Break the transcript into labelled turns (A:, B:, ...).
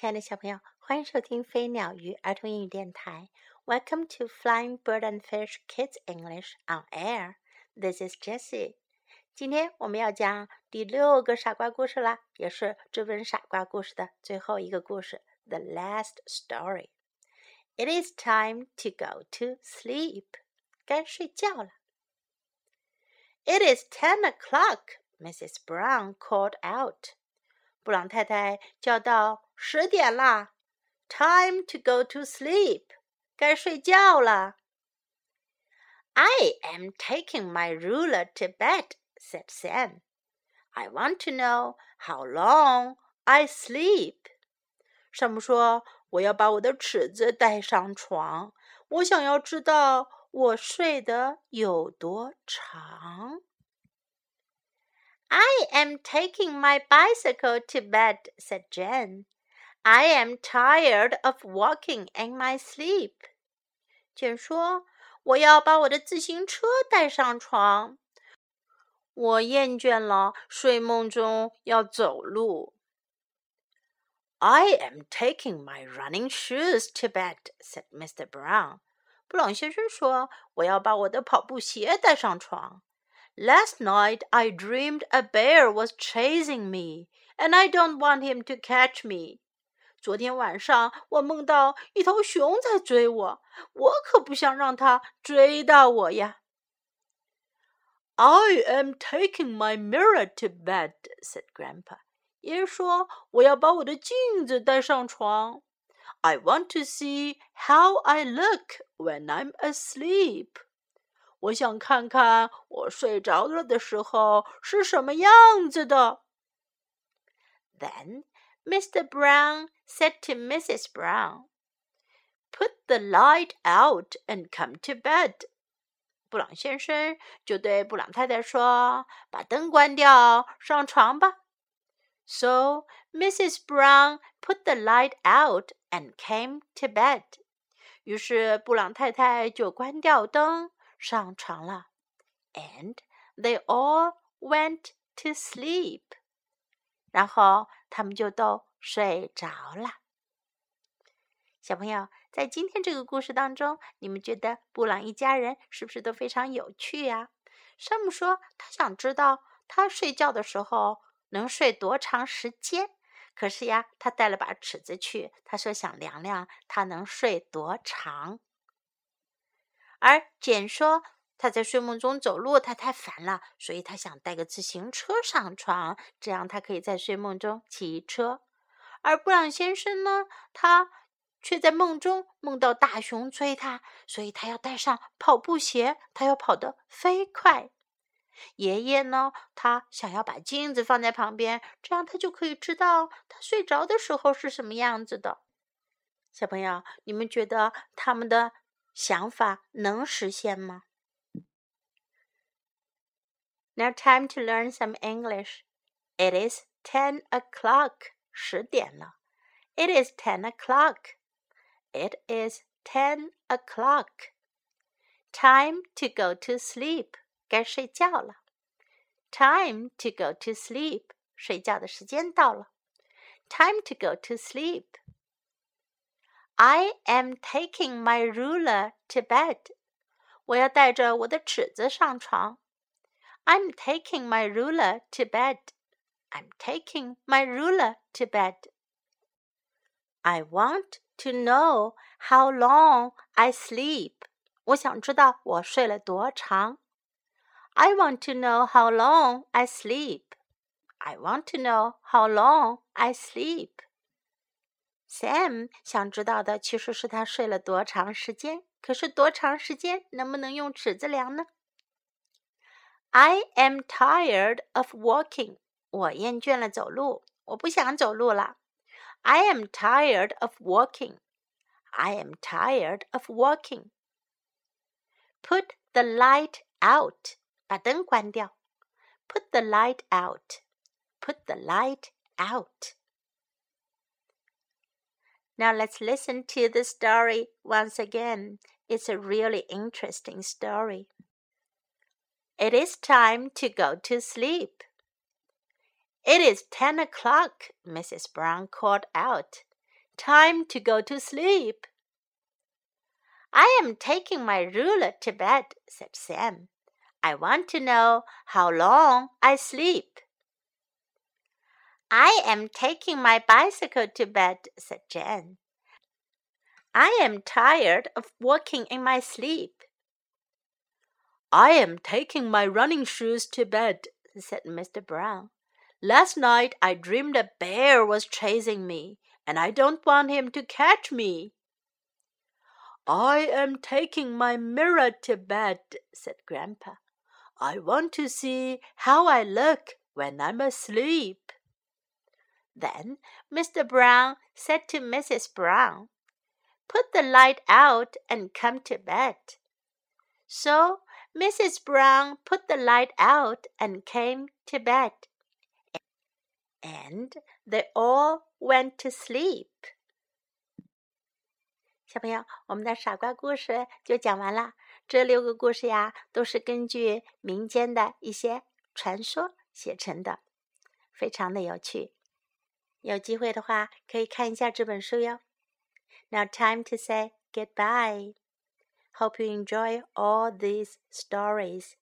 A: 亲爱的小朋友，欢迎收听飞鸟鱼儿童英语电台。Welcome to Flying Bird and Fish Kids English on Air. This is Jessie. 今天我们要讲第六个傻瓜故事啦，也是这本傻瓜故事的最后一个故事，The last story. It is time to go to sleep. 该睡觉了。It is ten o'clock. Mrs. Brown called out. 布朗太太叫道：“十点啦，Time to go to sleep，该睡觉了。” I am taking my ruler to bed," said Sam. "I want to know how long I sleep." 山姆说：“我要把我的尺子带上床，我想要知道我睡得有多长。” I am taking my bicycle to bed, said Jen. I am tired of walking in my sleep. 简说：“我要把我的自行车带上床。我厌倦了睡梦中要走路。” I am taking my running shoes to bed," said Mr. Brown. 布朗先生说：“我要把我的跑步鞋带上床。” Last night I dreamed a bear was chasing me, and I don't want him to catch me. 昨天晚上我梦到一头熊在追我，我可不想让它追到我呀。I am taking my mirror to bed," said Grandpa. 爷爷说：“我要把我的镜子带上床。I want to see how I look when I'm asleep.” 我想看看我睡着了的时候是什么样子的。Then Mr. Brown said to Mrs. Brown, "Put the light out and come to bed." 布朗先生就对布朗太太说：“把灯关掉，上床吧。” So Mrs. Brown put the light out and came to bed. 于是布朗太太就关掉灯。上床了，and they all went to sleep。然后他们就都睡着了。小朋友，在今天这个故事当中，你们觉得布朗一家人是不是都非常有趣呀？山姆说他想知道他睡觉的时候能睡多长时间。可是呀，他带了把尺子去，他说想量量他能睡多长。而简说，他在睡梦中走路，他太烦了，所以他想带个自行车上床，这样他可以在睡梦中骑车。而布朗先生呢，他却在梦中梦到大熊追他，所以他要带上跑步鞋，他要跑得飞快。爷爷呢，他想要把镜子放在旁边，这样他就可以知道他睡着的时候是什么样子的。小朋友，你们觉得他们的？想法能实现吗？Now time to learn some English. It is ten o'clock. 十点了。It is ten o'clock. It is ten o'clock. Time to go to sleep. 该睡觉了。Time to go to sleep. 睡觉的时间到了。Time to go to sleep. I am taking my ruler to bed. 我要带着我的尺子上床。I'm taking my ruler to bed. I'm taking my ruler to bed. I want to know how long I sleep. 我想知道我睡了多长。I want to know how long I sleep. I want to know how long I sleep. Sam 想知道的其实是他睡了多长时间。可是多长时间能不能用尺子量呢？I am tired of walking。我厌倦了走路，我不想走路了。I am tired of walking. I am tired of walking. Put the light out. 把灯关掉。Put the light out. Put the light out. Now let's listen to the story once again. It's a really interesting story. It is time to go to sleep. It is ten o'clock, Mrs. Brown called out. time to go to sleep.
B: I am taking my ruler to bed, said Sam. I want to know how long I sleep. I am taking my bicycle to bed, said Jen. I am tired of walking in my sleep.
A: I am taking my running shoes to bed, said Mr. Brown. Last night I dreamed a bear was chasing me, and I don't want him to catch me. I am taking my mirror to bed, said Grandpa. I want to see how I look when I'm asleep.
B: Then Mr. Brown said to Mrs. Brown, Put the light out and come to bed. So Mrs. Brown put the light out and came to bed. And they all went to sleep. 小朋友，我们的傻瓜故事就讲完了。这六个故事呀，都是根据民间的一些传说写成的，非常的有趣。 有机会的话，可以看一下这本书哟。Now time to say goodbye. Hope you enjoy all these stories.